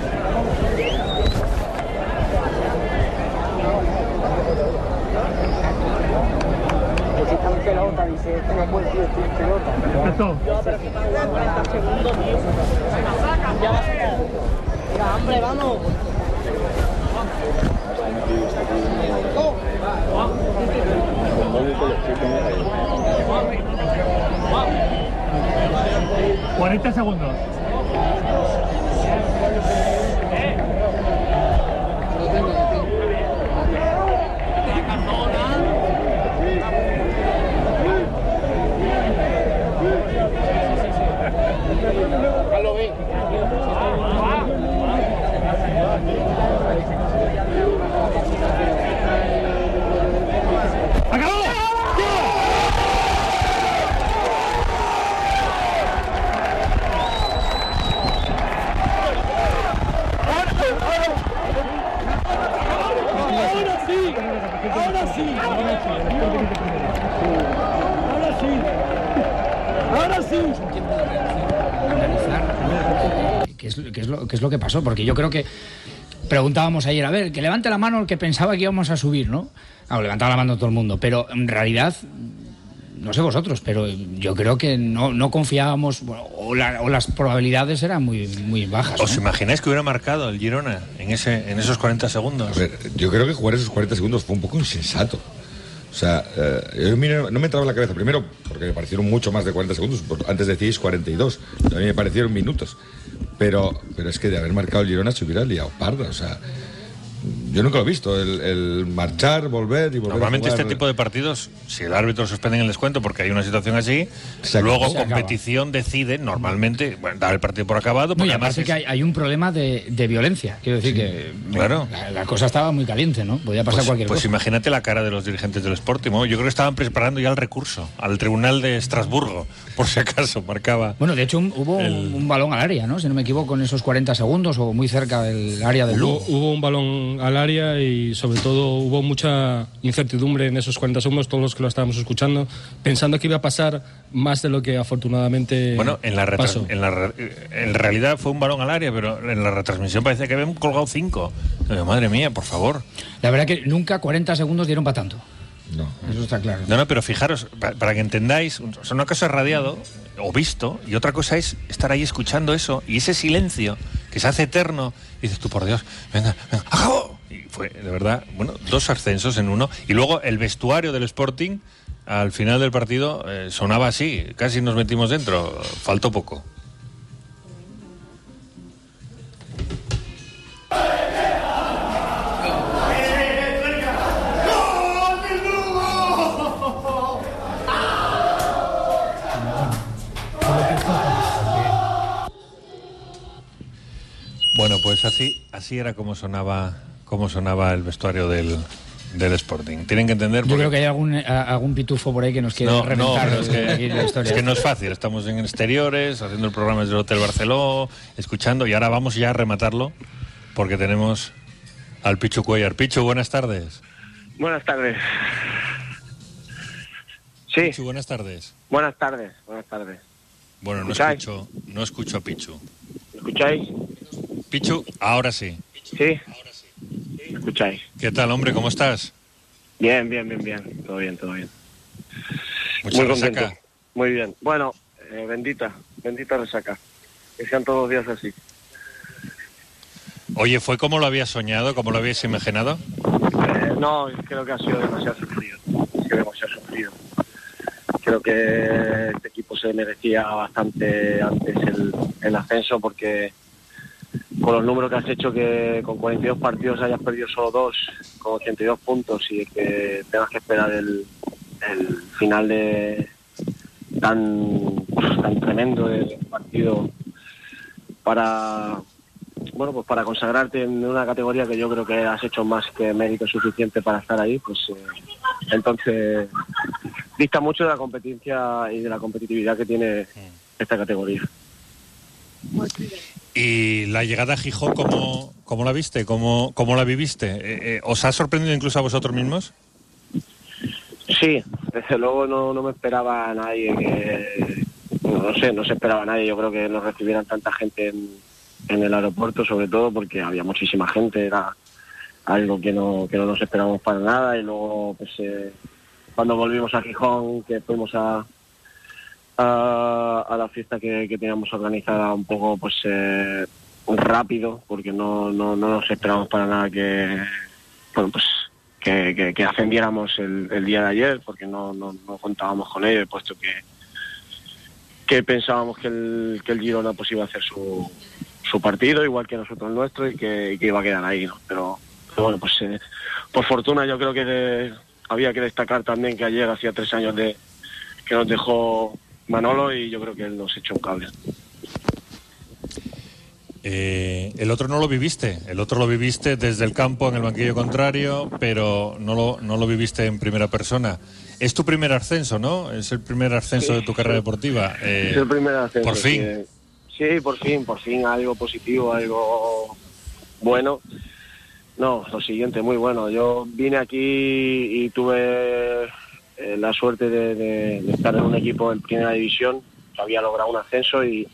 Empezó. Venga, hombre, vamos. ¡40 segundos! Ahora sí, ahora sí, ahora sí. ¿Qué es, qué es lo, qué es lo que pasó? Porque yo creo que preguntábamos ayer, a ver, que levante la mano el que pensaba que íbamos a subir, ¿no? Claro, levantaba la mano todo el mundo, pero en realidad, no sé vosotros, pero yo creo que no, no confiábamos, bueno, o, la- o las probabilidades eran muy, muy bajas. ¿Os ¿no? imagináis que hubiera marcado el Girona en, ese, en esos 40 segundos? A ver, yo creo que jugar esos 40 segundos fue un poco insensato. O sea, eh, yo mira, no me entraba en la cabeza. Primero, porque me parecieron mucho más de 40 segundos. Antes decíais 42. A mí me parecieron minutos. Pero, pero es que de haber marcado el Girona se hubiera liado parda. O sea, yo nunca lo he visto. El, el marchar, volver y volver Normalmente a jugar. este tipo de partidos, si el árbitro suspende en el descuento porque hay una situación así, Se luego Se acaba. competición decide normalmente bueno, dar el partido por acabado. No, y además aparte es- que hay, hay un problema de, de violencia. Quiero decir que Claro. la, la cosa estaba muy caliente, ¿no? Podía pasar pues, cualquier pues cosa. imagínate la cara de los dirigentes del Sporting. ¿no? Yo creo que estaban preparando ya el recurso al Tribunal de Estrasburgo, por si acaso marcaba. Bueno, de hecho un- hubo un- El- un balón al área, ¿no? Si no me equivoco, en esos 40 segundos o muy cerca del área del Hubo, Lugo. hubo un balón al área y sobre todo hubo mucha incertidumbre en esos 40 segundos, todos los que lo estábamos escuchando, pensando que iba a pasar más de lo que afortunadamente Bueno, en la, pasó. en la en realidad fue un balón al área, pero en la retransmisión parece que habían colgado cinco. Digo, Madre mía, por favor. La verdad que nunca 40 segundos dieron para tanto. No. Eso está claro. No, no, pero fijaros, pa- para, que entendáis, o sea, una cosa es radiado o visto y otra cosa es estar ahí escuchando eso y ese silencio que se hace eterno. Y dices tú, por Dios, venga, venga, ¡acabó! Fue, de verdad, bueno, dos ascensos en uno. Y luego el vestuario del Sporting, al final del partido, eh, sonaba así, casi nos metimos dentro, faltó poco. Bueno, pues así, así era como sonaba, como sonaba el vestuario del, del Sporting. Tienen que entender. Yo creo que hay algún, a- algún pitufo por ahí que nos quiere no, no, reventar pero es que, aquí la historia. es que no es fácil. Estamos en exteriores, haciendo el programa desde el Hotel Barceló, escuchando, y ahora vamos ya a rematarlo, porque tenemos al Pichu Cuellar. Pichu, buenas tardes. Buenas tardes. Sí. Pichu, buenas tardes. Buenas tardes, buenas tardes. Bueno, no ¿Escucháis? escucho, no escucho a Pichu. ¿Me escucháis? Pichu, ahora sí. Sí. ¿Me escucháis? ¿Qué tal, hombre? ¿Cómo estás? Bien, bien, bien, bien. Todo bien, todo bien. Mucha Muy resaca. contento. Muy bien. Bueno, eh, bendita, bendita resaca. Que sean todos los días así. Oye, ¿fue como lo habías soñado, como lo habías imaginado? Eh, no, creo que ha sido demasiado sufrido. Ha sido demasiado sufrido. Creo que este equipo se merecía bastante antes el, el ascenso porque con los números que has hecho que con 42 partidos hayas perdido solo dos con 82 puntos y que tengas que esperar el, el final de tan, tan tremendo del partido para bueno, pues para consagrarte en una categoría que yo creo que has hecho más que mérito suficiente para estar ahí, pues eh, entonces dista mucho de la competencia y de la competitividad que tiene esta categoría. Y la llegada a Gijón, ¿cómo, cómo la viste? ¿Cómo, cómo la viviste? Eh, eh, ¿Os ha sorprendido incluso a vosotros mismos? Sí, desde luego no, no me esperaba a nadie que, no sé, no se esperaba a nadie. Yo creo que nos recibieran tanta gente en, en el aeropuerto, sobre todo porque había muchísima gente, era algo que no, que no nos esperábamos para nada. Y luego, pues, eh, cuando volvimos a Gijón, que fuimos a, a, a la fiesta que, que teníamos organizada un poco, pues, eh, rápido, porque no, no, no nos esperábamos para nada que, bueno, pues, que, que- ascendiéramos el, el día de ayer, porque no, no, no contábamos con ello, puesto que, que pensábamos que el, que el Girona pues iba a hacer su, su partido, igual que nosotros el nuestro, y que, que iba a quedar ahí, ¿no? Pero, pero bueno, pues eh, por fortuna yo creo que de- había que destacar también que ayer hacía tres años de que nos dejó Manolo y yo creo que él nos echó un cable. Eh, el otro no lo viviste, el otro lo viviste desde el campo en el banquillo contrario, pero no lo, no lo viviste en primera persona. Es tu primer ascenso, ¿no? Es el primer ascenso Sí, de tu carrera deportiva. Eh, Es el primer ascenso, Por fin. Sí, por fin, por fin algo positivo, algo bueno. No, lo siguiente, muy bueno. Yo vine aquí y tuve eh, la suerte de, estar en un equipo en primera división que había logrado un ascenso y,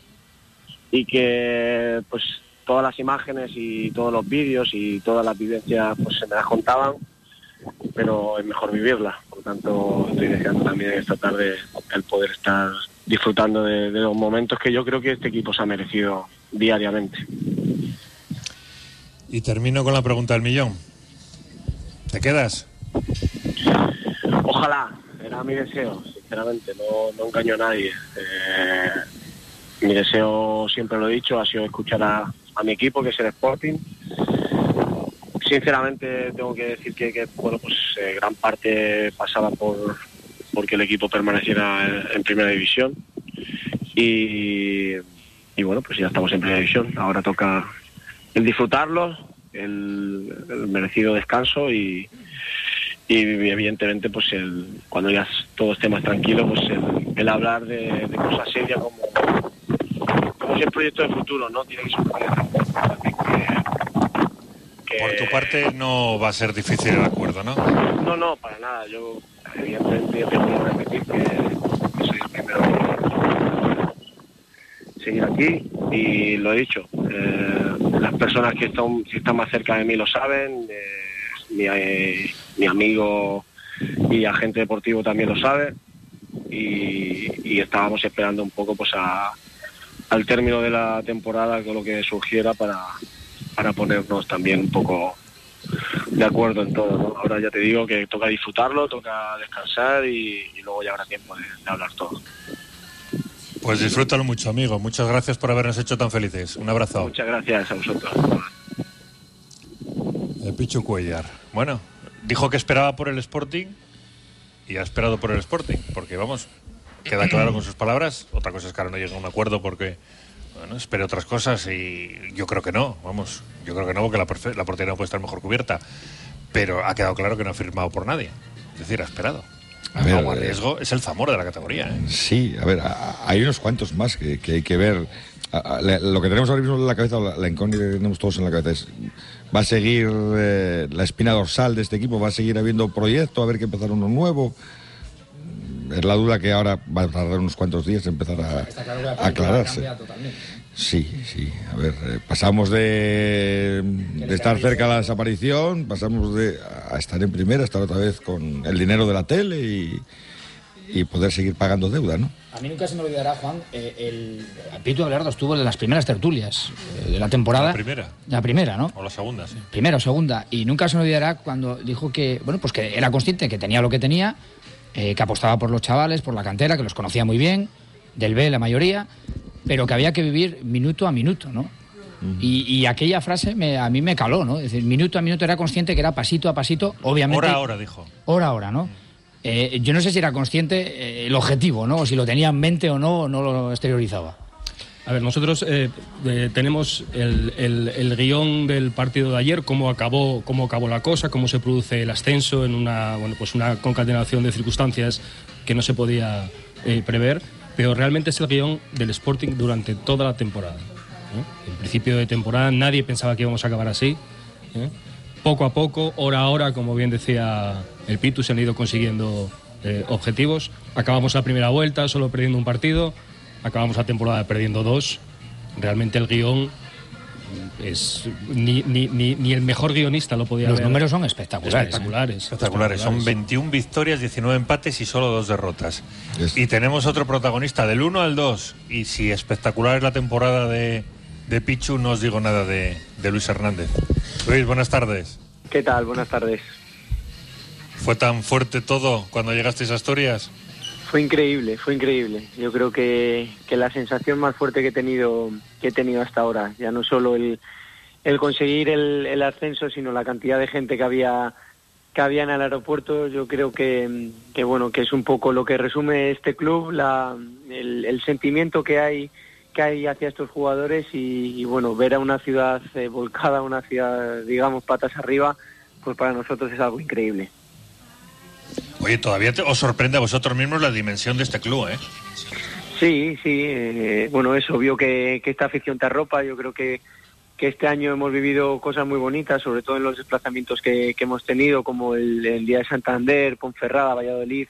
y que pues todas las imágenes y todos los vídeos y todas las vivencias pues se me las contaban pero es mejor vivirla. Por tanto, estoy deseando también esta tarde el poder estar disfrutando de, de los momentos que yo creo que este equipo se ha merecido diariamente. Y termino con la pregunta del millón. ¿Te quedas? Ojalá, era mi deseo, sinceramente, no, no engaño a nadie. Eh, mi deseo, siempre lo he dicho, ha sido escuchar a, mi equipo, que es el Sporting. Sinceramente, tengo que decir que, bueno, pues eh, gran parte pasaba por porque el equipo permaneciera en, primera división. Y, bueno, pues ya estamos en primera división. Ahora toca el disfrutarlo, el merecido descanso y, y evidentemente pues el, cuando ya todo esté más tranquilo pues el, el hablar de, de cosas serias como como si es proyecto de futuro no tiene que ser un proyecto que, Por tu parte no va a ser difícil el acuerdo, ¿no? no no para nada. Yo evidentemente yo tengo que repetir que, que soy el primero en seguir aquí y lo he dicho eh, las personas que están, que están más cerca de mí lo saben eh, mi, eh, mi amigo y agente deportivo también lo sabe y, y estábamos esperando un poco pues a, al término de la temporada con lo que surgiera para, para ponernos también un poco de acuerdo en todo. ¿no? Ahora ya te digo que toca disfrutarlo, toca descansar y, y luego ya habrá tiempo de, de hablar todo. Pues disfrútalo mucho, amigo. Muchas gracias por habernos hecho tan felices. Un abrazo. Muchas gracias a vosotros. El Pichu Cuellar. Bueno, dijo que esperaba por el Sporting y ha esperado por el Sporting, porque vamos, queda claro con sus palabras. Otra cosa es que ahora no llega a un acuerdo porque, bueno, espere otras cosas y yo creo que no, vamos, yo creo que no, porque la, la portería no puede estar mejor cubierta. Pero ha quedado claro que no ha firmado por nadie. Es decir, ha esperado. A ver, Como eh, riesgo es el Zamora de la categoría. ¿eh? Sí, a ver, a- hay unos cuantos más que, que hay que ver. A- a- la- lo que tenemos ahora mismo en la cabeza, la, la incógnita que tenemos todos en la cabeza es, ¿va a seguir eh, la espina dorsal de este equipo? ¿Va a seguir habiendo proyecto? ¿A ver que empezar uno nuevo? Es la duda que ahora va a tardar unos cuantos días en empezar a, Está claro aclararse. Sí, sí. A ver, eh, pasamos de, de estar cerca de la desaparición, pasamos de a estar en primera, estar otra vez con el dinero de la tele y, y poder seguir pagando deuda, ¿no? A mí nunca se me olvidará, Juan, eh, el Pito Abelardo estuvo en las primeras tertulias eh, de la temporada. La primera. La primera, ¿no? O la segunda, sí. Primera o segunda. Y nunca se me olvidará cuando dijo que, bueno, pues que era consciente que tenía lo que tenía, eh, que apostaba por los chavales, por la cantera, que los conocía muy bien, del B la mayoría, pero que había que vivir minuto a minuto, ¿no? Y, y aquella frase me, a mí me caló, ¿no? Es decir, minuto a minuto era consciente que era pasito a pasito, obviamente. Hora a hora, dijo. Hora a hora, ¿no? Eh, yo no sé si era consciente eh, el objetivo, ¿no? O si lo tenía en mente o no, no lo exteriorizaba. A ver, nosotros eh, eh, tenemos el, el- el guion del partido de ayer, cómo acabó, cómo acabó la cosa, cómo se produce el ascenso en una, bueno, pues una concatenación de circunstancias que no se podía eh, prever, pero realmente es el guion del Sporting durante toda la temporada. ¿eh? En principio de temporada nadie pensaba que íbamos a acabar así. Poco a poco, hora a hora, como bien decía el Pitu, se han ido consiguiendo eh, objetivos. Acabamos la primera vuelta solo perdiendo un partido, acabamos la temporada perdiendo dos. Realmente el guion es ni, ni, ni, ni el mejor guionista lo podía Los haber- números son espectaculares. Espectaculares. Espectaculares. Son 21 victorias, 19 empates y solo dos derrotas. Y tenemos otro protagonista del 1 al 2. Y si espectacular es la temporada de, de Pichu, no os digo nada de, de Luis Hernández. Luis, buenas tardes. ¿Qué tal? Buenas tardes. ¿Fue tan fuerte todo cuando llegasteis a Asturias? Fue increíble, fue increíble. Yo creo que, que la sensación más fuerte que he tenido que he tenido hasta ahora, ya no solo el, el conseguir el, el ascenso, sino la cantidad de gente que había que había en el aeropuerto, yo creo que, que bueno, que es un poco lo que resume este club, la, el, el sentimiento que hay que hay hacia estos jugadores y, y, bueno, ver a una ciudad eh, volcada, una ciudad, digamos, patas arriba, pues para nosotros es algo increíble. Oye, todavía te- os sorprende a vosotros mismos la dimensión de este club, ¿eh? Sí, sí, eh, bueno, es obvio que, que esta afición te arropa. Yo creo que, que este año hemos vivido cosas muy bonitas, sobre todo en los desplazamientos que, que hemos tenido, como el, el Día de Santander, Ponferrada, Valladolid,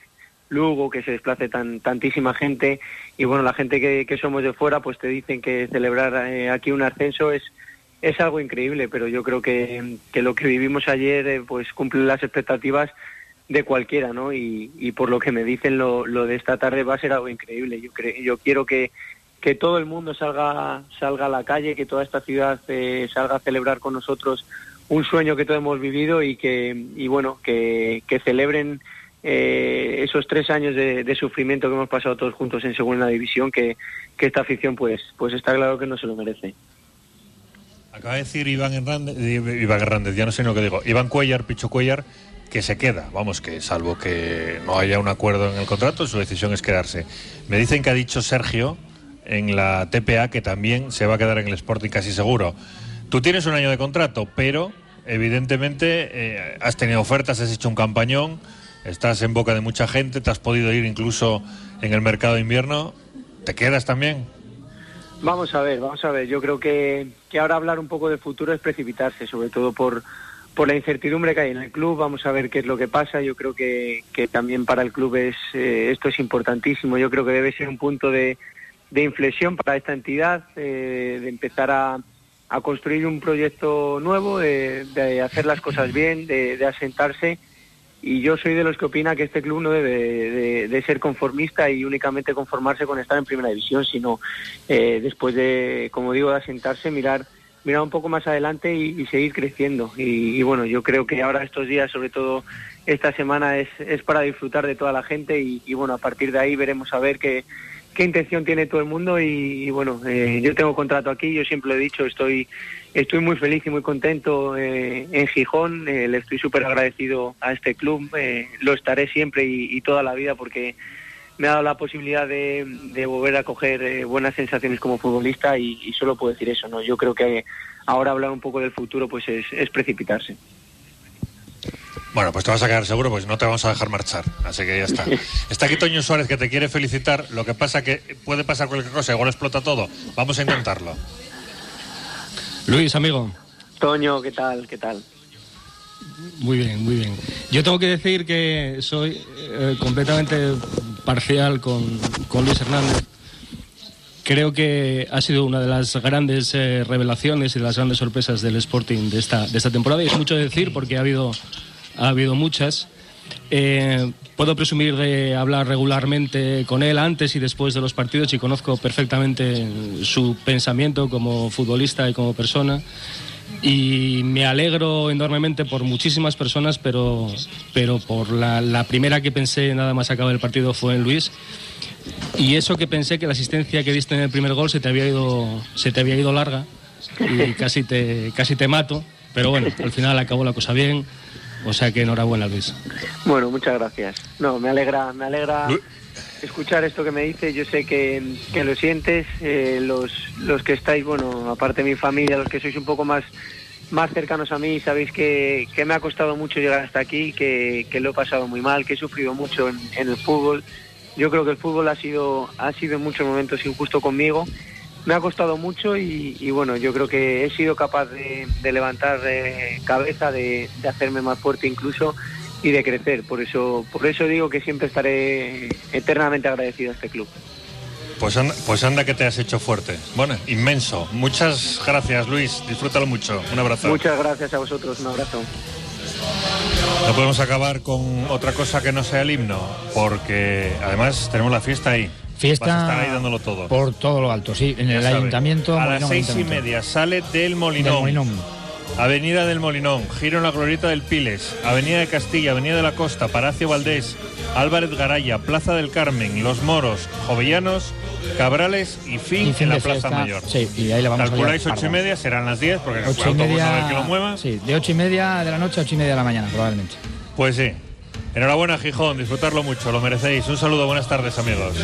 Lugo, que se desplace tan, tantísima gente. Y bueno, la gente que, somos de fuera, pues te dicen que celebrar eh, aquí un ascenso es, es algo increíble, pero yo creo que, que lo que vivimos ayer, eh, pues cumple las expectativas de cualquiera, ¿no? Y, por lo que me dicen, lo, lo de esta tarde va a ser algo increíble. Yo, cre- yo quiero que, que todo el mundo salga, salga a la calle, que toda esta ciudad eh, salga a celebrar con nosotros un sueño que todos hemos vivido y que, y bueno, que, que celebren eh, esos tres años de, de sufrimiento que hemos pasado todos juntos en segunda división, que, que esta afición, pues, pues está claro que no se lo merece. Acaba de decir Iván Hernández, eh, Iván Hernández, ya no sé lo que digo, Iván Cuellar, Picho Cuellar, que se queda. Vamos, que salvo que no haya un acuerdo en el contrato, su decisión es quedarse. Me dicen que ha dicho Sergio en la TPA que también se va a quedar en el Sporting casi seguro. Tú tienes un año de contrato, pero evidentemente eh, has tenido ofertas, has hecho un campañón, estás en boca de mucha gente, te has podido ir incluso en el mercado de invierno. ¿Te quedas también? Vamos a ver, vamos a ver. Yo creo que, que ahora hablar un poco de futuro es precipitarse, sobre todo por, por la incertidumbre que hay en el club. Vamos a ver qué es lo que pasa. Yo creo que, que también para el club es, eh, esto es importantísimo. Yo creo que debe ser un punto de, de inflexión para esta entidad, eh, de empezar a, a construir un proyecto nuevo, de, de hacer las cosas bien, de, de asentarse. Y yo soy de los que opina que este club no debe de, ser conformista y únicamente conformarse con estar en primera división, sino eh, después de, como digo, de asentarse, mirar mirar un poco más adelante y, seguir creciendo. Y, bueno, yo creo que ahora estos días, sobre todo esta semana, es, es para disfrutar de toda la gente y, bueno, a partir de ahí veremos a ver qué, qué intención tiene todo el mundo y, y bueno, eh, yo tengo contrato aquí, yo siempre lo he dicho, estoy estoy muy feliz y muy contento eh, en Gijón, eh, le estoy súper agradecido a este club, eh, lo estaré siempre y, y toda la vida porque me ha dado la posibilidad de, de volver a coger eh, buenas sensaciones como futbolista y, y solo puedo decir eso, ¿no? Yo creo que ahora hablar un poco del futuro pues es, es precipitarse. Bueno, pues te vas a quedar seguro, pues no te vamos a dejar marchar. Así que ya está. Está aquí Toño Suárez que te quiere felicitar. Lo que pasa que puede pasar cualquier cosa, igual explota todo. Vamos a intentarlo. Luis, amigo. Toño, ¿qué tal? ¿Qué tal? Muy bien, muy bien. Yo tengo que decir que soy eh, completamente parcial con, con Luis Hernández. Creo que ha sido una de las grandes eh, revelaciones y de las grandes sorpresas del Sporting de esta, de esta temporada. Y es mucho decir porque ha habido, ha habido muchas. Eh, puedo presumir de hablar regularmente con él antes y después de los partidos y conozco perfectamente su pensamiento como futbolista y como persona. Y me alegro enormemente por muchísimas personas, pero, pero por la, la primera que pensé nada más acabar el partido fue en Luis. Y eso que pensé que la asistencia que diste en el primer gol se te había ido, se te había ido larga y casi te, casi te mato. Pero bueno, al final acabó la cosa bien. O sea que enhorabuena, Luis. Bueno, muchas gracias. No, me alegra, me alegra escuchar esto que me dices. Yo sé que, que lo sientes. eh, los, los que estáis, bueno, aparte de mi familia, los que sois un poco más, más cercanos a mí, sabéis que, que me ha costado mucho llegar hasta aquí, que, que lo he pasado muy mal, que he sufrido mucho en, en el fútbol. Yo creo que el fútbol ha sido, ha sido en muchos momentos injusto conmigo. Me ha costado mucho y, y bueno, yo creo que he sido capaz de, de levantar eh, cabeza, de, de hacerme más fuerte incluso y de crecer. Por eso, por eso digo que siempre estaré eternamente agradecido a este club. Pues anda, pues anda que te has hecho fuerte. Bueno, inmenso. Muchas gracias, Luis. Disfrútalo mucho. Un abrazo. Muchas gracias a vosotros, un abrazo. No podemos acabar con otra cosa que no sea el himno, porque además tenemos la fiesta ahí. Fiesta Vas a estar ahí dándolo todo. por todo lo alto, sí, en Ya el sabe. ayuntamiento. A Molinón las seis y media sale del Molinón. Del Molinón. Avenida del Molinón, giro en la Glorieta del Piles, Avenida de Castilla, Avenida de la Costa, Palacio Valdés, Álvarez Garaya, Plaza del Carmen, Los Moros, Jovellanos, Cabrales y fin, Y fin en la Plaza fiesta, Mayor. sí, y ahí la vamos a Calculáis ocho y media, serán las 10, porque el Ocho y autobús media, hay que lo mueva. sí, de ocho y media de la noche a ocho y media de la mañana, probablemente. Pues sí. Enhorabuena, Gijón, disfrutarlo mucho, lo merecéis. Un saludo, buenas tardes, amigos.